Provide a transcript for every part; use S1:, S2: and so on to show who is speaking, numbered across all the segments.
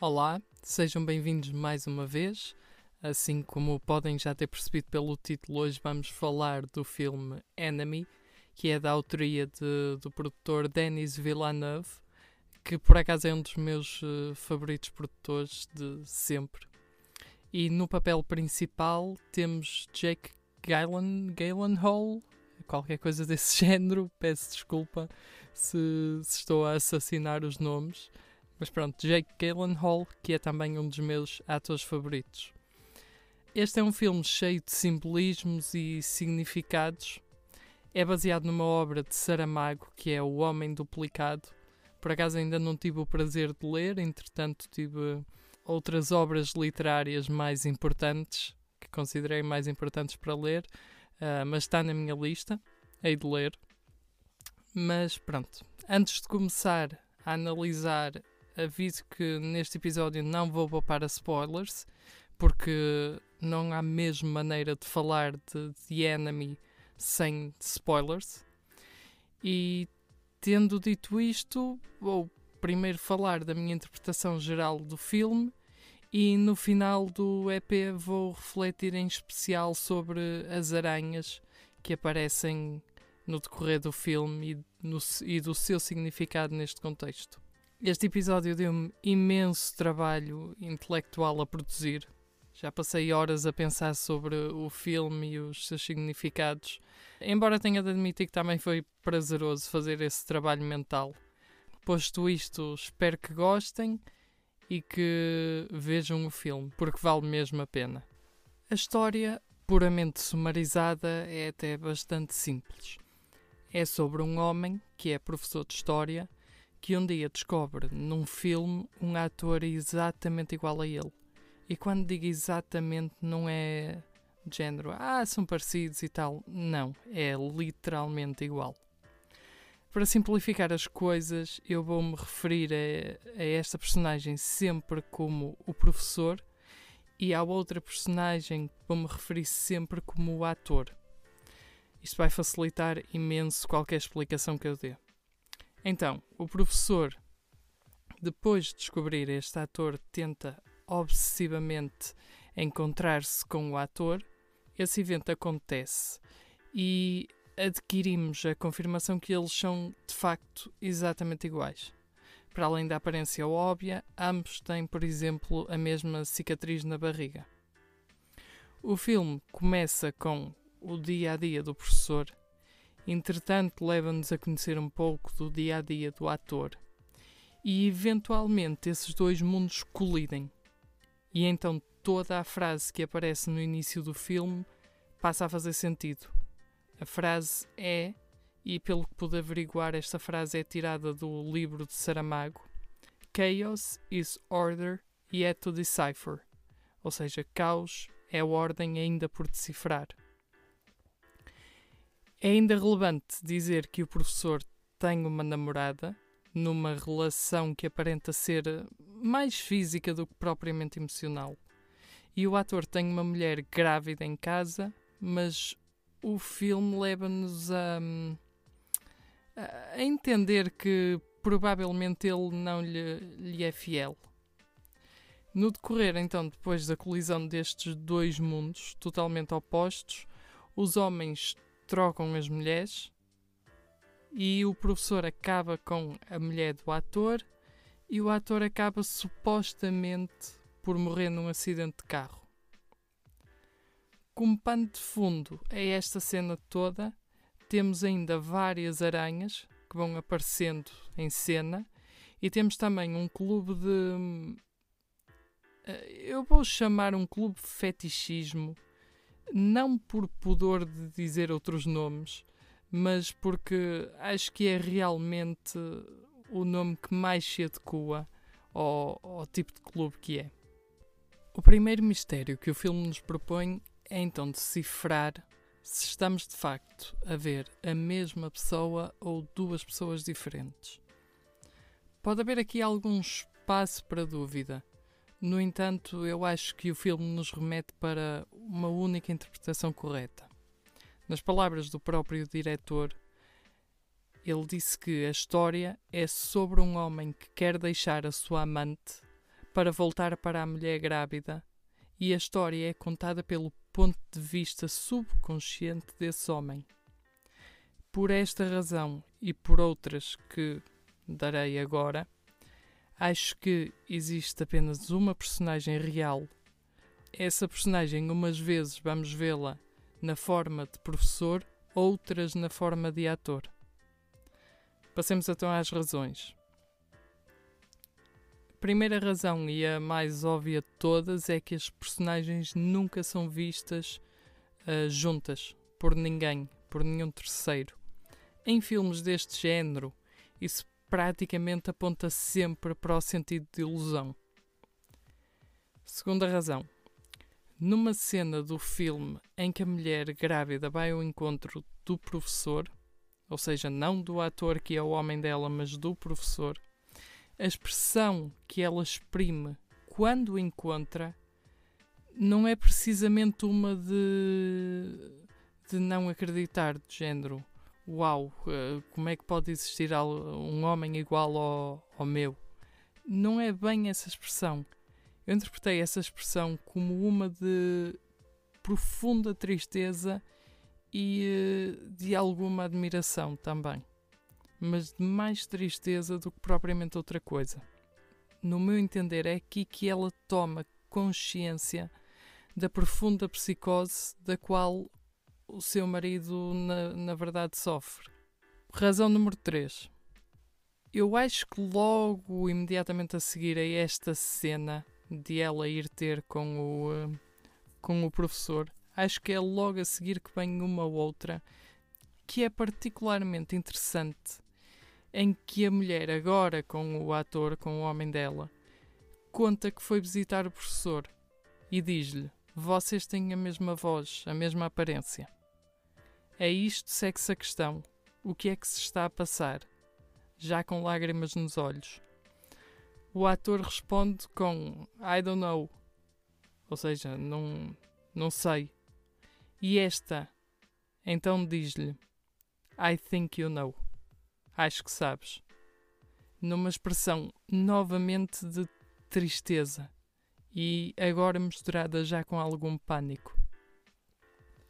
S1: Olá, sejam bem-vindos mais uma vez. Assim como podem já ter percebido pelo título, hoje vamos falar do filme Enemy, que é da autoria de, do produtor Denis Villeneuve, que por acaso é um dos meus uh, favoritos produtores de sempre. E no papel principal temos Jake Gyllen, Gyllenhaal, qualquer coisa desse género, peço desculpa se, se estou a assassinar os nomes. Mas pronto, Jake Gyllenhaal, que é também um dos meus atores favoritos. Este é um filme cheio de simbolismos e significados. É baseado numa obra de Saramago, que é O Homem Duplicado. Por acaso ainda não tive o prazer de ler, entretanto tive outras obras literárias mais importantes, que considerei mais importantes para ler, uh, mas está na minha lista, hei de ler. Mas pronto, antes de começar a analisar aviso que neste episódio não vou poupar a spoilers, porque não há mesmo maneira de falar de The Enemy sem spoilers. E tendo dito isto, vou primeiro falar da minha interpretação geral do filme e no final do EP vou refletir em especial sobre as aranhas que aparecem no decorrer do filme e, no, e do seu significado neste contexto. Este episódio deu-me imenso trabalho intelectual a produzir. Já passei horas a pensar sobre o filme e os seus significados, embora tenha de admitir que também foi prazeroso fazer esse trabalho mental. Posto isto, espero que gostem e que vejam o filme, porque vale mesmo a pena. A história, puramente sumarizada, é até bastante simples. É sobre um homem que é professor de história que um dia descobre num filme um ator exatamente igual a ele. E quando digo exatamente, não é de género, ah, são parecidos e tal. Não, é literalmente igual. Para simplificar as coisas, eu vou-me referir a, a, esta personagem sempre como o professor e à outra personagem vou-me referir sempre como o ator. Isto vai facilitar imenso qualquer explicação que eu dê. Então, o professor, depois de descobrir este ator, tenta obsessivamente encontrar-se com o ator. Esse evento acontece e adquirimos a confirmação que eles são de facto exatamente iguais. Para além da aparência óbvia, ambos têm, por exemplo, a mesma cicatriz na barriga. O filme começa com o dia a dia do professor Entretanto, leva-nos a conhecer um pouco do dia a dia do ator. E eventualmente esses dois mundos colidem. E então toda a frase que aparece no início do filme passa a fazer sentido. A frase é, e pelo que pude averiguar, esta frase é tirada do livro de Saramago: Chaos is order yet to decipher. Ou seja, caos é ordem ainda por decifrar. É ainda relevante dizer que o professor tem uma namorada numa relação que aparenta ser mais física do que propriamente emocional. E o ator tem uma mulher grávida em casa, mas o filme leva-nos a, a entender que provavelmente ele não lhe, lhe é fiel. No decorrer, então, depois da colisão destes dois mundos totalmente opostos, os homens trocam as mulheres e o professor acaba com a mulher do ator e o ator acaba supostamente por morrer num acidente de carro. Como pano de fundo a esta cena toda, temos ainda várias aranhas que vão aparecendo em cena e temos também um clube de. Eh, eu vou chamar um clube de fetichismo não por pudor de dizer outros nomes, mas porque acho que é realmente o nome que mais se adequa ao, ao tipo de clube que é. O primeiro mistério que o filme nos propõe é então decifrar se estamos de facto a ver a mesma pessoa ou duas pessoas diferentes. Pode haver aqui algum espaço para dúvida, no entanto, eu acho que o filme nos remete para uma única interpretação correta. Nas palavras do próprio diretor, ele disse que a história é sobre um homem que quer deixar a sua amante para voltar para a mulher grávida, e a história é contada pelo ponto de vista subconsciente desse homem. Por esta razão e por outras que darei agora, acho que existe apenas uma personagem real. Essa personagem, umas vezes, vamos vê-la na forma de professor, outras na forma de ator. Passemos então às razões. A primeira razão e a mais óbvia de todas é que as personagens nunca são vistas uh, juntas por ninguém, por nenhum terceiro. Em filmes deste género, isso praticamente aponta sempre para o sentido de ilusão. Segunda razão. Numa cena do filme em que a mulher grávida vai ao encontro do professor, ou seja, não do ator que é o homem dela, mas do professor, a expressão que ela exprime quando encontra não é precisamente uma de, de não acreditar, de género uau, eh, como é que pode existir um homem igual ao, ao meu? Não é bem essa expressão. Eu interpretei essa expressão como uma de profunda tristeza e eh, de alguma admiração também. Mas de mais tristeza do que propriamente outra coisa. No meu entender, é aqui que ela toma consciência da profunda psicose da qual o seu marido, na, na verdade, sofre. Razão número 3. Eu acho que logo, imediatamente a seguir a esta cena de ela ir ter com o, uh, com o professor, acho que é logo a seguir que vem uma outra que é particularmente interessante, em que a mulher, agora com o ator, com o homem dela, conta que foi visitar o professor e diz-lhe: Vocês têm a mesma voz, a mesma aparência. É isto segue-se a questão. O que é que se está a passar? Já com lágrimas nos olhos. O ator responde com I don't know. Ou seja, não, não sei. E esta então diz-lhe I think you know. Acho que sabes. Numa expressão novamente de tristeza e agora misturada já com algum pânico.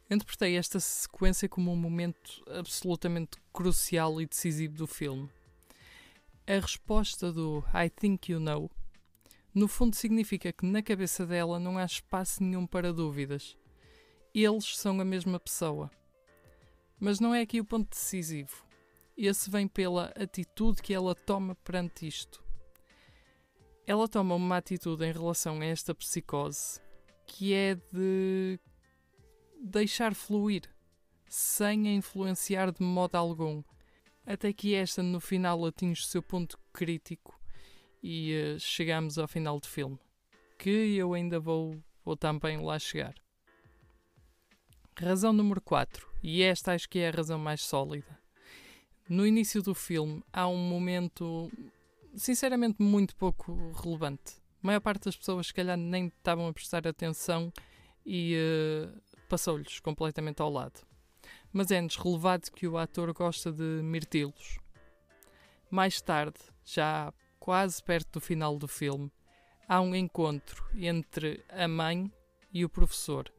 S1: Interpretei esta sequência como um momento absolutamente crucial e decisivo do filme. A resposta do I think you know, no fundo, significa que na cabeça dela não há espaço nenhum para dúvidas. Eles são a mesma pessoa. Mas não é aqui o ponto decisivo. Esse vem pela atitude que ela toma perante isto. Ela toma uma atitude em relação a esta psicose que é de deixar fluir, sem a influenciar de modo algum, até que esta no final atinge o seu ponto crítico e uh, chegamos ao final do filme, que eu ainda vou, vou também lá chegar. Razão número 4, e esta acho que é a razão mais sólida. No início do filme há um momento, sinceramente, muito pouco relevante. A maior parte das pessoas, se calhar, nem estavam a prestar atenção e uh, passou-lhes completamente ao lado. Mas é-nos relevado que o ator gosta de mirtilos. Mais tarde, já quase perto do final do filme, há um encontro entre a mãe e o professor.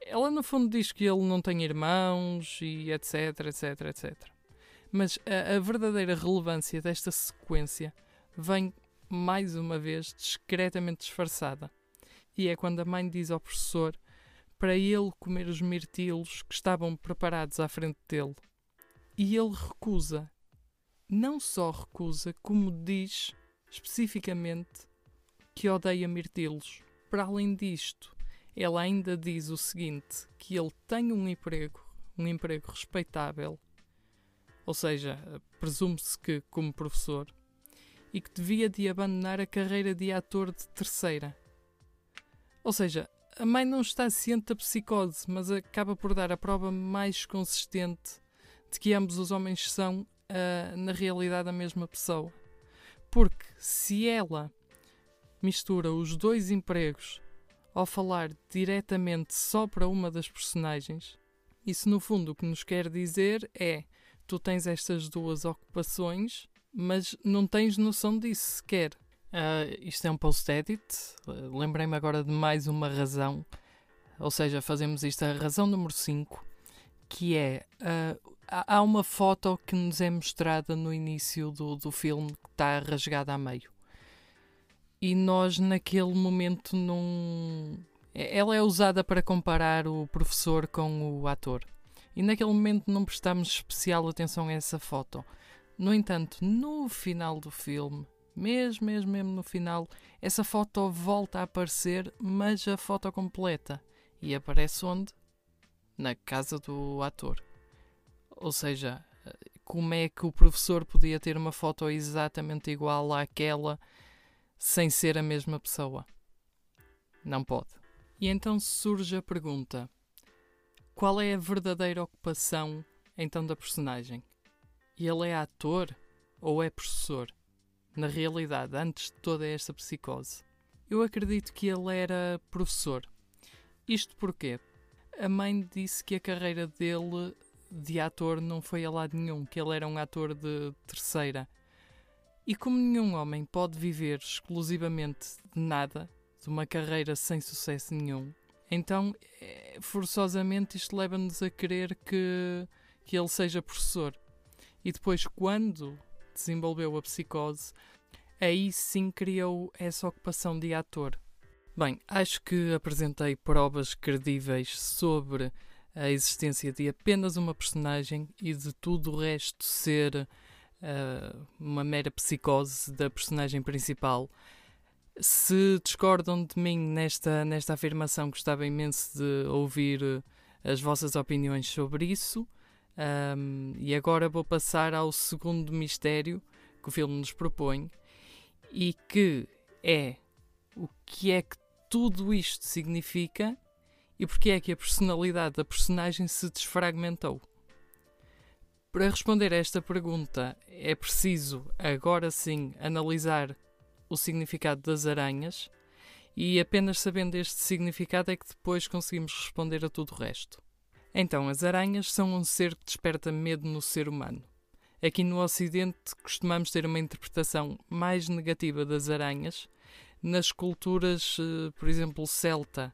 S1: Ela, no fundo, diz que ele não tem irmãos e etc, etc, etc. Mas a, a verdadeira relevância desta sequência vem, mais uma vez, discretamente disfarçada. E é quando a mãe diz ao professor para ele comer os mirtilos que estavam preparados à frente dele. E ele recusa. Não só recusa, como diz especificamente que odeia mirtilos. Para além disto, ela ainda diz o seguinte: que ele tem um emprego, um emprego respeitável, ou seja, presume-se que como professor, e que devia de abandonar a carreira de ator de terceira. Ou seja, a mãe não está ciente da psicose, mas acaba por dar a prova mais consistente de que ambos os homens são, uh, na realidade, a mesma pessoa. Porque se ela mistura os dois empregos ao falar diretamente só para uma das personagens, isso no fundo o que nos quer dizer é: tu tens estas duas ocupações, mas não tens noção disso sequer. Uh, isto é um post-edit. Uh, Lembrei-me agora de mais uma razão. Ou seja, fazemos isto a razão número 5, que é uh, há uma foto que nos é mostrada no início do, do filme que está rasgada a meio. E nós naquele momento não. Ela é usada para comparar o professor com o ator. E naquele momento não prestamos especial atenção a essa foto. No entanto, no final do filme, mesmo, mesmo, mesmo no final, essa foto volta a aparecer, mas a foto completa. E aparece onde? Na casa do ator. Ou seja, como é que o professor podia ter uma foto exatamente igual àquela sem ser a mesma pessoa? Não pode. E então surge a pergunta: qual é a verdadeira ocupação então da personagem? Ele é ator ou é professor? na realidade, antes de toda esta psicose. Eu acredito que ele era professor. Isto porque a mãe disse que a carreira dele de ator não foi a lado nenhum, que ele era um ator de terceira. E como nenhum homem pode viver exclusivamente de nada, de uma carreira sem sucesso nenhum, então eh, forçosamente isto leva-nos a crer que, que ele seja professor. E depois, quando desenvolveu a psicose, aí sim criou essa ocupação de ator. Bem, acho que apresentei provas credíveis sobre a existência de apenas uma personagem e de tudo o resto ser uh, uma mera psicose da personagem principal. Se discordam de mim nesta, nesta afirmação, gostava imenso de ouvir as vossas opiniões sobre isso. Um, e agora vou passar ao segundo mistério que o filme nos propõe e que é o que é que tudo isto significa e porque é que a personalidade da personagem se desfragmentou. Para responder a esta pergunta, é preciso agora sim analisar o significado das aranhas e apenas sabendo este significado é que depois conseguimos responder a tudo o resto. Então, as aranhas são um ser que desperta medo no ser humano. Aqui no Ocidente costumamos ter uma interpretação mais negativa das aranhas. Nas culturas, eh, por exemplo, celta,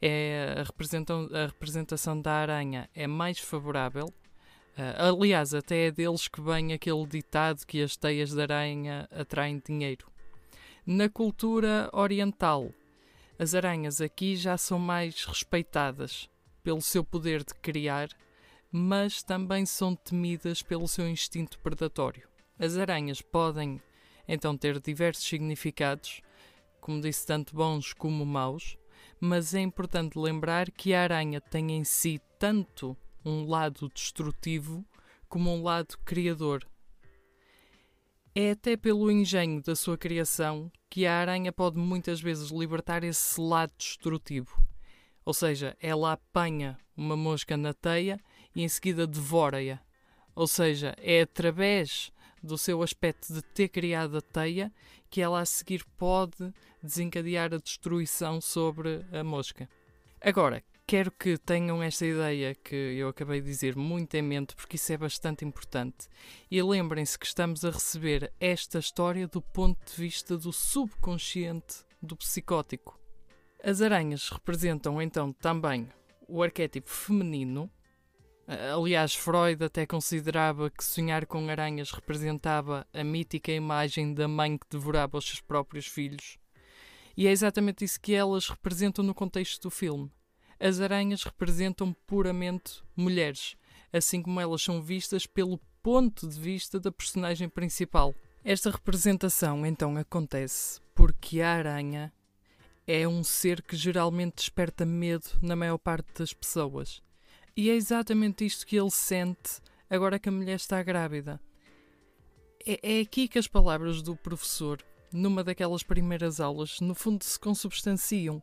S1: é a, representação da aranha é mais favorável. Uh, aliás, até é deles que vem aquele ditado que as teias de aranha atraem dinheiro. Na cultura oriental, as aranhas aqui já são mais respeitadas pelo seu poder de criar, mas também são temidas pelo seu instinto predatório. As aranhas podem então ter diversos significados, como disse, tanto bons como maus, mas é importante lembrar que a aranha tem em si tanto um lado destrutivo como um lado criador. É até pelo engenho da sua criação que a aranha pode muitas vezes libertar esse lado destrutivo. Ou seja, ela apanha uma mosca na teia e em seguida devora-a. Ou seja, é através do seu aspecto de ter criado a teia que ela a seguir pode desencadear a destruição sobre a mosca. Agora, quero que tenham esta ideia que eu acabei de dizer muito em mente, porque isso é bastante importante. E lembrem-se que estamos a receber esta história do ponto de vista do subconsciente do psicótico. As aranhas representam então também o arquétipo feminino. Aliás, Freud até considerava que sonhar com aranhas representava a mítica imagem da mãe que devorava os seus próprios filhos. E é exatamente isso que elas representam no contexto do filme. As aranhas representam puramente mulheres, assim como elas são vistas pelo ponto de vista da personagem principal. Esta representação então acontece porque a aranha é um ser que geralmente desperta medo na maior parte das pessoas. E é exatamente isto que ele sente agora que a mulher está grávida. É, é aqui que as palavras do professor, numa daquelas primeiras aulas, no fundo se consubstanciam.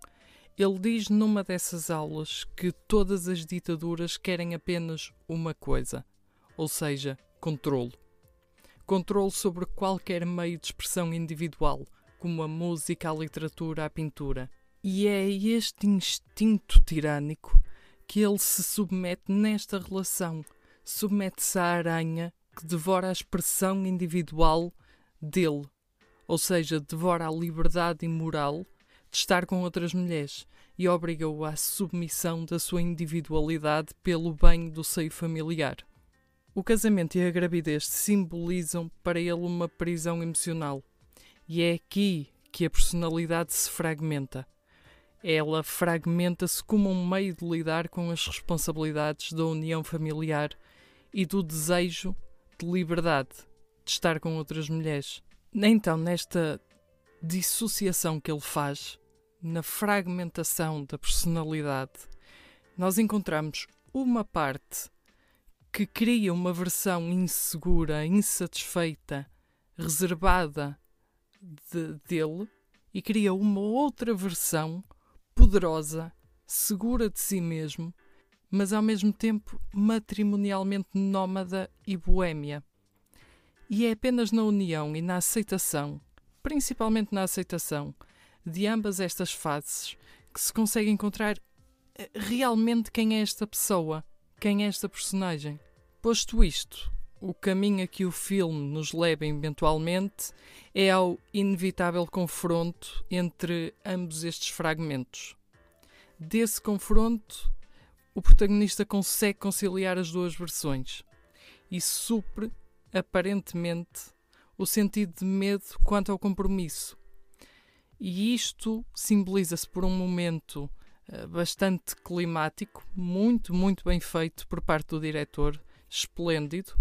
S1: Ele diz numa dessas aulas que todas as ditaduras querem apenas uma coisa, ou seja, controlo. Controlo sobre qualquer meio de expressão individual, como a música, a literatura, a pintura. E é este instinto tirânico que ele se submete nesta relação. Submete-se à aranha que devora a expressão individual dele. ou seja, devora a liberdade imoral de estar com outras mulheres e obriga-o à submissão da sua individualidade pelo bem do seio familiar. O casamento e a gravidez simbolizam para ele uma prisão emocional, e é aqui que a personalidade se fragmenta. Ela fragmenta-se como um meio de lidar com as responsabilidades da união familiar e do desejo de liberdade de estar com outras mulheres. Então, nesta dissociação que ele faz, na fragmentação da personalidade, nós encontramos uma parte que cria uma versão insegura, insatisfeita, reservada de, dele e cria uma outra versão poderosa, segura de si mesmo, mas ao mesmo tempo matrimonialmente nómada e boêmia. E é apenas na união e na aceitação, principalmente na aceitação, de ambas estas faces que se consegue encontrar eh, realmente quem é esta pessoa, quem é esta personagem. Posto isto, o caminho a que o filme nos leva eventualmente é ao inevitável confronto entre ambos estes fragmentos. Desse confronto, o protagonista consegue conciliar as duas versões e supre aparentemente, o sentido de medo quanto ao compromisso. E isto simboliza-se por um momento uh, bastante climático, muito, muito bem feito por parte do diretor, esplêndido,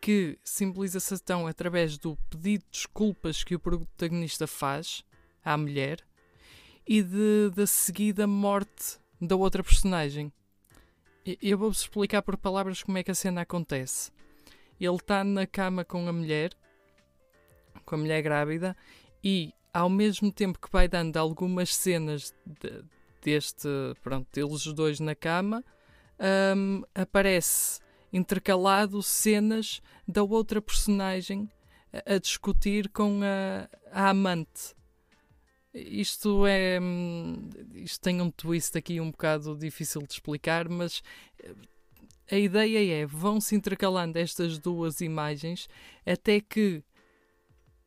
S1: que simboliza-se então através do pedido de desculpas que o protagonista faz à mulher e de, da seguida morte da outra personagem. Eu vou-vos explicar por palavras como é que a cena acontece. Ele está na cama com a mulher, com a mulher grávida, e ao mesmo tempo que vai dando algumas cenas de, deste, pronto, deles dois na cama, um, aparece intercalado cenas da outra personagem a, a discutir com a, a, amante. Isto é. Hum, isto tem um twist aqui um bocado difícil de explicar, mas a ideia é vão-se intercalando estas duas imagens até que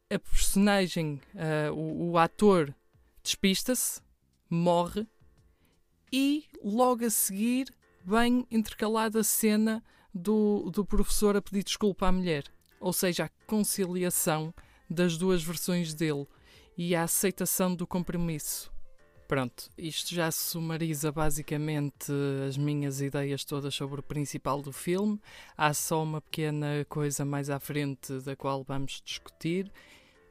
S1: a personagem, uh, o, o ator, despista-se, morre e logo a seguir vem intercalada a cena do, do professor a pedir desculpa à mulher. Ou seja, a conciliação das duas versões dele e a aceitação do compromisso. Pronto, isto já sumariza basicamente as minhas ideias todas sobre o principal do filme. Há só uma pequena coisa mais à frente da qual vamos discutir.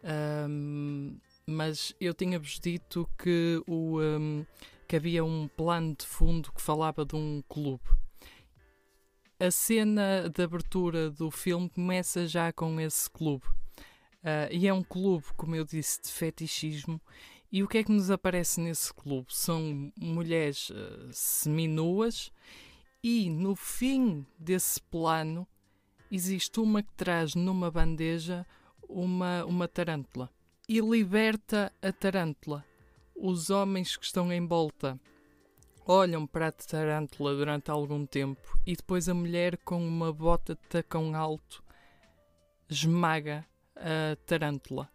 S1: Um, mas eu tinha-vos dito que, o, um, que havia um plano de fundo que falava de um clube. A cena de abertura do filme começa já com esse clube. Uh, e é um clube, como eu disse, de fetichismo e o que é que nos aparece nesse clube? São mulheres uh, seminuas e no fim desse plano existe uma que traz numa bandeja uma, uma tarântula e liberta a tarântula. Os homens que estão em volta olham para a tarântula durante algum tempo e depois a mulher com uma bota de tacão alto esmaga a tarântula.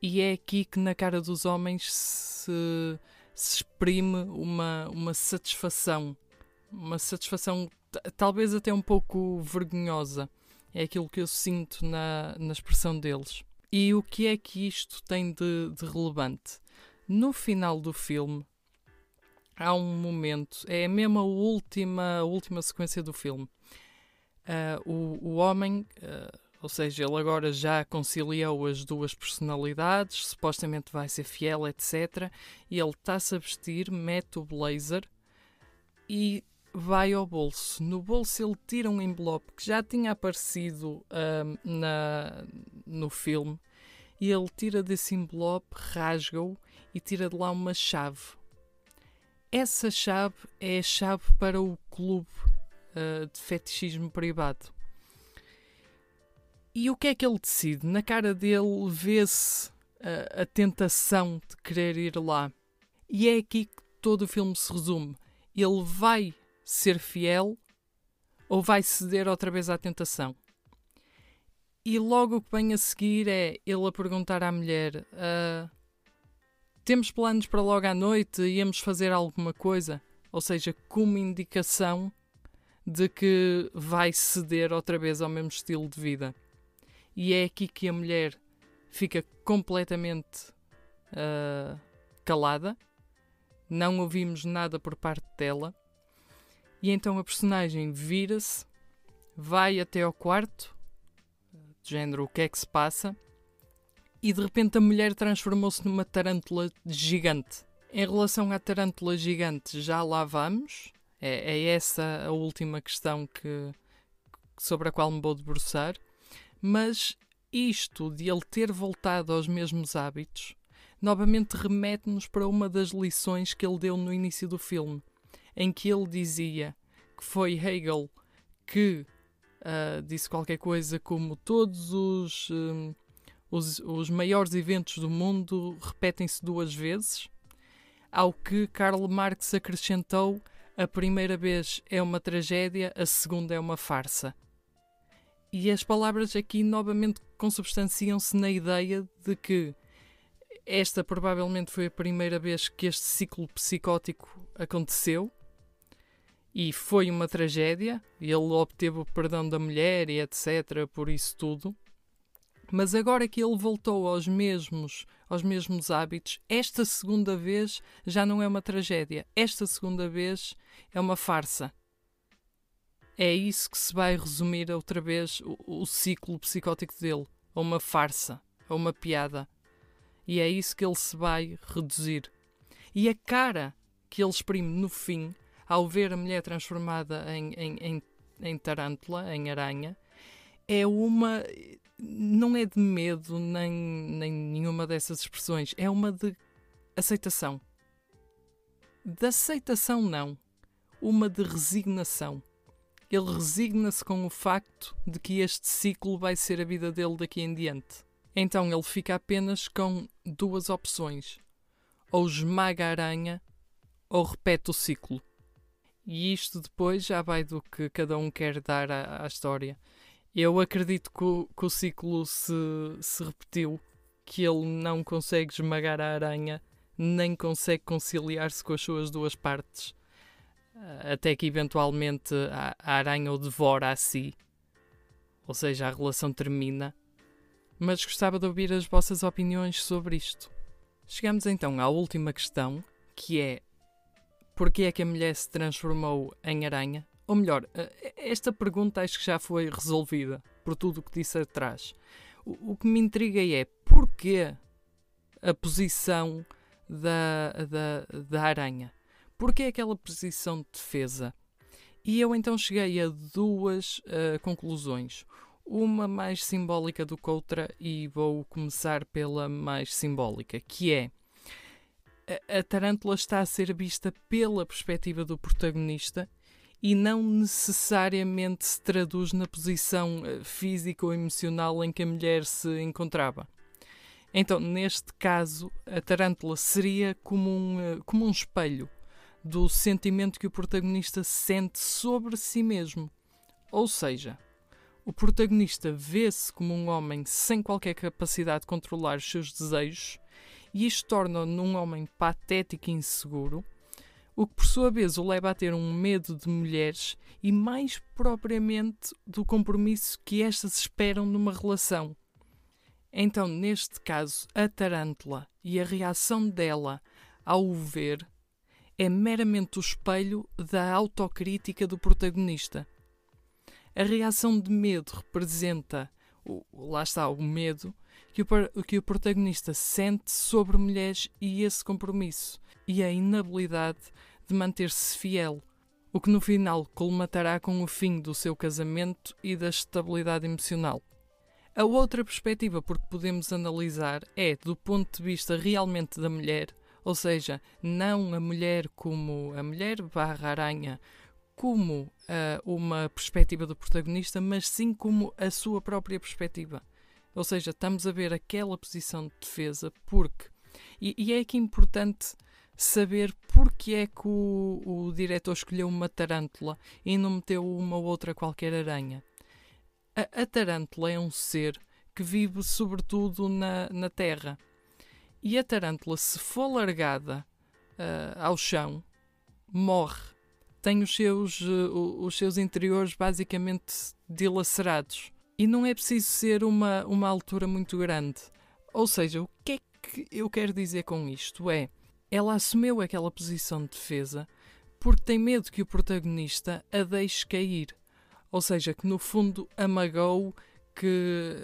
S1: E é aqui que na cara dos homens se, se exprime uma, uma satisfação. Uma satisfação talvez até um pouco vergonhosa. É aquilo que eu sinto na, na expressão deles. E o que é que isto tem de, de relevante? No final do filme, há um momento, é mesmo a última, a última sequência do filme. Uh, o, o homem, uh, ou seja, ele agora já conciliou as duas personalidades, supostamente vai ser fiel, etc. E ele está-se a vestir, mete o blazer e vai ao bolso. No bolso ele tira um envelope que já tinha aparecido um, na, no filme. E ele tira desse envelope, rasga-o e tira de lá uma chave. Essa chave é a chave para o clube uh, de fetichismo privado. E o que é que ele decide? Na cara dele vê-se a, a, tentação de querer ir lá. E é aqui que todo o filme se resume. Ele vai ser fiel ou vai ceder outra vez à tentação. E logo o que vem a seguir é ele a perguntar à mulher: uh, Temos planos para logo à noite? Íamos fazer alguma coisa? Ou seja, como indicação de que vai ceder outra vez ao mesmo estilo de vida. E é aqui que a mulher fica completamente uh, calada, não ouvimos nada por parte dela, e então a personagem vira-se, vai até ao quarto, de género o que é que se passa, e de repente a mulher transformou-se numa tarântula gigante. Em relação à tarântula gigante, já lá vamos. É, é essa a última questão que, sobre a qual me vou debruçar. Mas isto de ele ter voltado aos mesmos hábitos novamente remete-nos para uma das lições que ele deu no início do filme, em que ele dizia que foi Hegel que uh, disse qualquer coisa como todos os, um, os, os maiores eventos do mundo repetem-se duas vezes, ao que Karl Marx acrescentou a primeira vez é uma tragédia, a segunda é uma farsa. E as palavras aqui novamente consubstanciam-se na ideia de que esta provavelmente foi a primeira vez que este ciclo psicótico aconteceu e foi uma tragédia. Ele obteve o perdão da mulher e etc. por isso tudo. Mas agora que ele voltou aos mesmos, aos mesmos hábitos, esta segunda vez já não é uma tragédia. Esta segunda vez é uma farsa é isso que se vai resumir outra vez o, o ciclo psicótico dele, a uma farsa, a uma piada. E é isso que ele se vai reduzir. E a cara que ele exprime no fim, ao ver a mulher transformada em, em, em, em tarântula, em aranha, é uma. não é de medo nem, nem nenhuma dessas expressões, é uma de aceitação. De aceitação, não. Uma de resignação ele resigna-se com o facto de que este ciclo vai ser a vida dele daqui em diante. Então ele fica apenas com duas opções: ou esmaga a aranha ou repete o ciclo. E isto depois já vai do que cada um quer dar à, à história. Eu acredito que o, que o ciclo se, se repetiu, que ele não consegue esmagar a aranha, nem consegue conciliar-se com as suas duas partes até que eventualmente a, a aranha o devora a si, ou seja, a relação termina. Mas gostava de ouvir as vossas opiniões sobre isto. Chegamos então à última questão, que é porquê é que a mulher se transformou em aranha? Ou melhor, eh, esta pergunta acho que já foi resolvida por tudo o que disse atrás. O, o que me intriga é porquê a posição da, da, da aranha? Porque é aquela posição de defesa? E eu então cheguei a duas uh, conclusões. Uma mais simbólica do que outra, e vou começar pela mais simbólica, que é a, tarântula está a ser vista pela perspectiva do protagonista e não necessariamente se traduz na posição eh, física ou emocional em que a mulher se encontrava. Então, neste caso, a tarântula seria como um, eh, como um espelho do sentimento que o protagonista sente sobre si mesmo. Ou seja, o protagonista vê-se como um homem sem qualquer capacidade de controlar os seus desejos e isto torna-o num homem patético e inseguro, o que por sua vez o leva a ter um medo de mulheres e mais propriamente do compromisso que estas esperam numa relação. Então, neste caso, a tarântula e a reação dela ao o ver é meramente o espelho da autocrítica do protagonista. A reação de medo representa, lá está, o medo que o, que o protagonista sente sobre mulheres e esse compromisso, e a inabilidade de manter-se fiel, o que no final colmatará com o fim do seu casamento e da estabilidade emocional. A outra perspectiva por que podemos analisar é do ponto de vista realmente da mulher, ou seja, não a mulher como a mulher barra aranha como uh, uma perspectiva do protagonista, mas sim como a sua própria perspectiva. Ou seja, estamos a ver aquela posição de defesa porque. E, e é aqui importante saber porque é que o, o diretor escolheu uma tarântula e não meteu uma outra qualquer aranha. A, a tarântula é um ser que vive sobretudo na, na terra. E a tarântula, se for largada uh, ao chão, morre. Tem os seus, uh, os seus interiores basicamente dilacerados. E não é preciso ser uma, uma altura muito grande. Ou seja, o que é que eu quero dizer com isto? É, ela assumiu aquela posição de defesa porque tem medo que o protagonista a deixe cair. Ou seja, que no fundo amagou que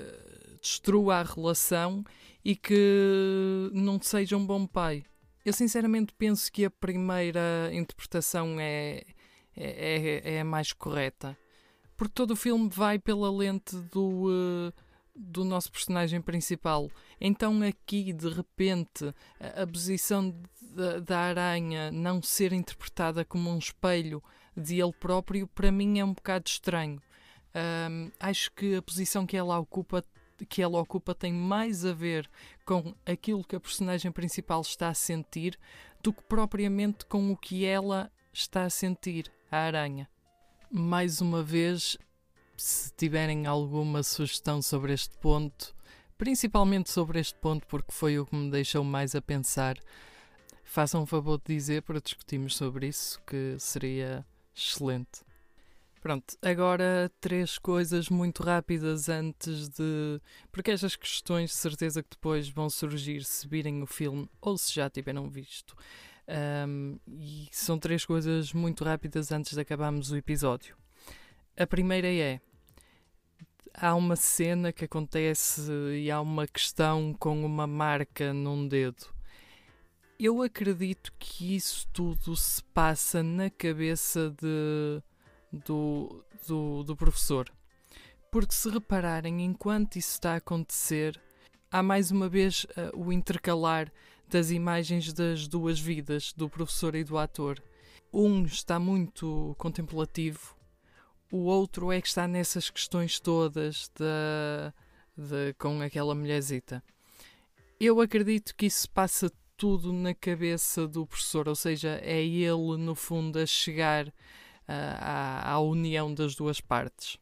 S1: destrua a relação e que não seja um bom pai. Eu sinceramente penso que a primeira interpretação é, é, é, é a mais correta. Porque todo o filme vai pela lente do, uh, do nosso personagem principal. Então, aqui, de repente, a, a posição da, da aranha não ser interpretada como um espelho de ele próprio, para mim é um bocado estranho. Um, acho que a posição que ela ocupa que ela ocupa tem mais a ver com aquilo que a personagem principal está a sentir do que propriamente com o que ela está a sentir, a aranha. Mais uma vez, se tiverem alguma sugestão sobre este ponto, principalmente sobre este ponto, porque foi o que me deixou mais a pensar, façam um favor de dizer para discutirmos sobre isso, que seria excelente. Pronto, agora três coisas muito rápidas antes de. Porque estas questões de certeza que depois vão surgir se virem o filme ou se já tiveram visto. Um, e são três coisas muito rápidas antes de acabarmos o episódio. A primeira é: há uma cena que acontece e há uma questão com uma marca num dedo. Eu acredito que isso tudo se passa na cabeça de do, do, do professor. Porque se repararem, enquanto isso está a acontecer, há mais uma vez uh, o intercalar das imagens das duas vidas, do professor e do ator. Um está muito contemplativo, o outro é que está nessas questões todas de, de, com aquela mulherzita. Eu acredito que isso passa tudo na cabeça do professor, ou seja, é ele, no fundo, a chegar à, à união das duas partes.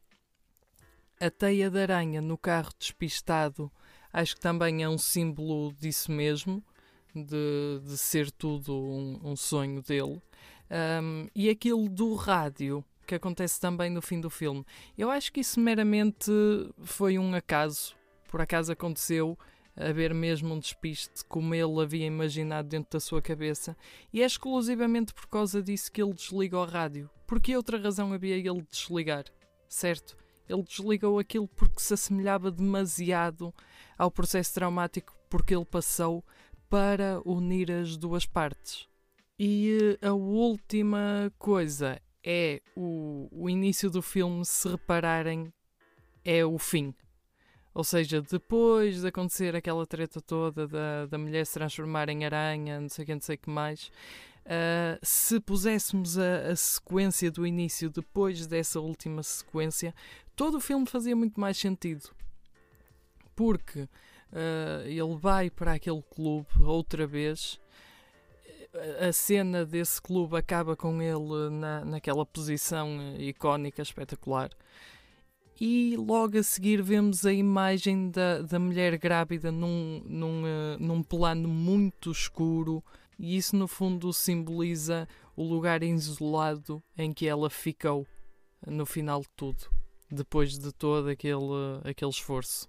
S1: A teia de aranha no carro despistado acho que também é um símbolo disso mesmo, de, de ser tudo um, um sonho dele. Um, e aquilo do rádio, que acontece também no fim do filme. Eu acho que isso meramente foi um acaso. Por acaso aconteceu haver mesmo um despiste como ele havia imaginado dentro da sua cabeça, e é exclusivamente por causa disso que ele desliga o rádio. Por que outra razão havia ele de desligar? Certo? Ele desligou aquilo porque se assemelhava demasiado ao processo traumático porque ele passou para unir as duas partes. E eh, a última coisa é o, o início do filme, se repararem, é o fim. Ou seja, depois de acontecer aquela treta toda da, da mulher se transformar em aranha, não sei o que, não sei o que mais, uh, se puséssemos a, a, sequência do início depois dessa última sequência, todo o filme fazia muito mais sentido. Porque uh, ele vai para aquele clube outra vez. A cena desse clube acaba com ele na, naquela posição icónica, espetacular e logo a seguir vemos a imagem da, da mulher grávida num, num, uh, num plano muito escuro, e isso no fundo simboliza o lugar isolado em que ela ficou no final de tudo, depois de todo aquele, aquele esforço.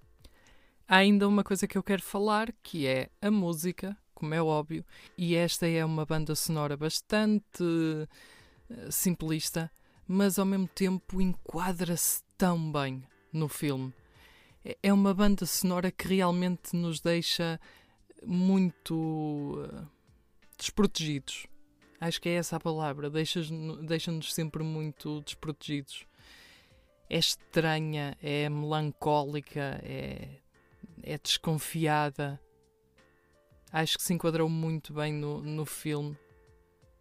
S1: Há ainda uma coisa que eu quero falar que é a música, como é óbvio, e esta é uma banda sonora bastante uh, simplista mas ao mesmo tempo enquadra-se tão bem no filme. É, é uma banda sonora que realmente nos deixa muito uh, desprotegidos. Acho que é essa a palavra. Deixa-nos deixa sempre muito desprotegidos. É estranha, é melancólica, é, é desconfiada. Acho que se enquadrou muito bem no, no filme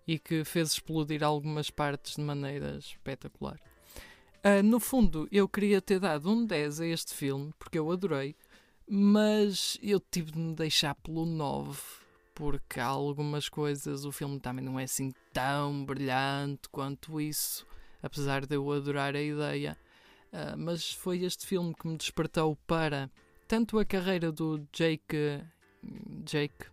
S1: e que fez explodir algumas partes de maneira espetacular. Uh, no fundo, eu queria ter dado um 10 a este filme, porque eu adorei, mas eu tive de me deixar pelo 9, porque há algumas coisas, o filme também não é assim tão brilhante quanto isso, apesar de eu adorar a ideia. Uh, mas foi este filme que me despertou para tanto a carreira do Jake Jake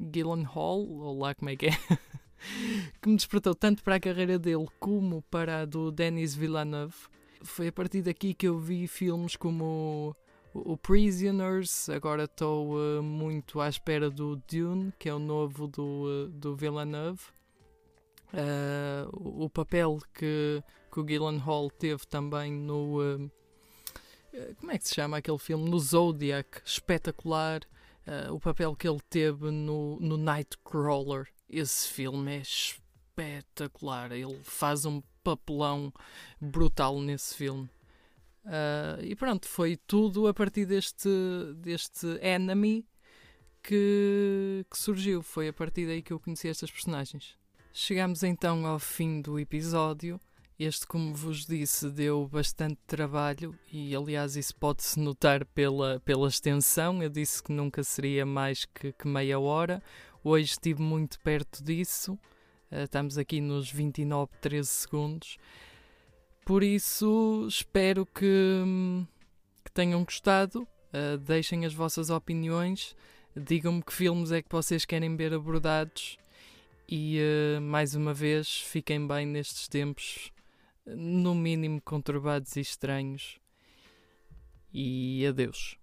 S1: Gyllenhaal, ou lá como é que é, que me despertou tanto para a carreira dele como para a do Denis Villeneuve. Foi a partir daqui que eu vi filmes como o Prisoners, agora estou uh, muito à espera do Dune, que é o novo do, uh, do Villeneuve. Uh, o, papel que, que o Gyllenhaal teve também no. Uh, como é que se chama aquele filme? No Zodiac, espetacular. Uh, o papel que ele teve no, no Nightcrawler. Esse filme é espetacular. Ele faz um papelão brutal nesse filme. Uh, e pronto, foi tudo a partir deste, deste Enemy que, que surgiu. Foi a partir daí que eu conheci estas personagens. Chegamos então ao fim do episódio. Este, como vos disse, deu bastante trabalho e, aliás, isso pode-se notar pela, pela extensão. Eu disse que nunca seria mais que, que meia hora. Hoje estive muito perto disso. Uh, estamos aqui nos 29, 13 segundos. Por isso, espero que, que tenham gostado. Uh, deixem as vossas opiniões. Digam-me que filmes é que vocês querem ver abordados. E uh, mais uma vez, fiquem bem nestes tempos no mínimo conturbados e estranhos. E adeus.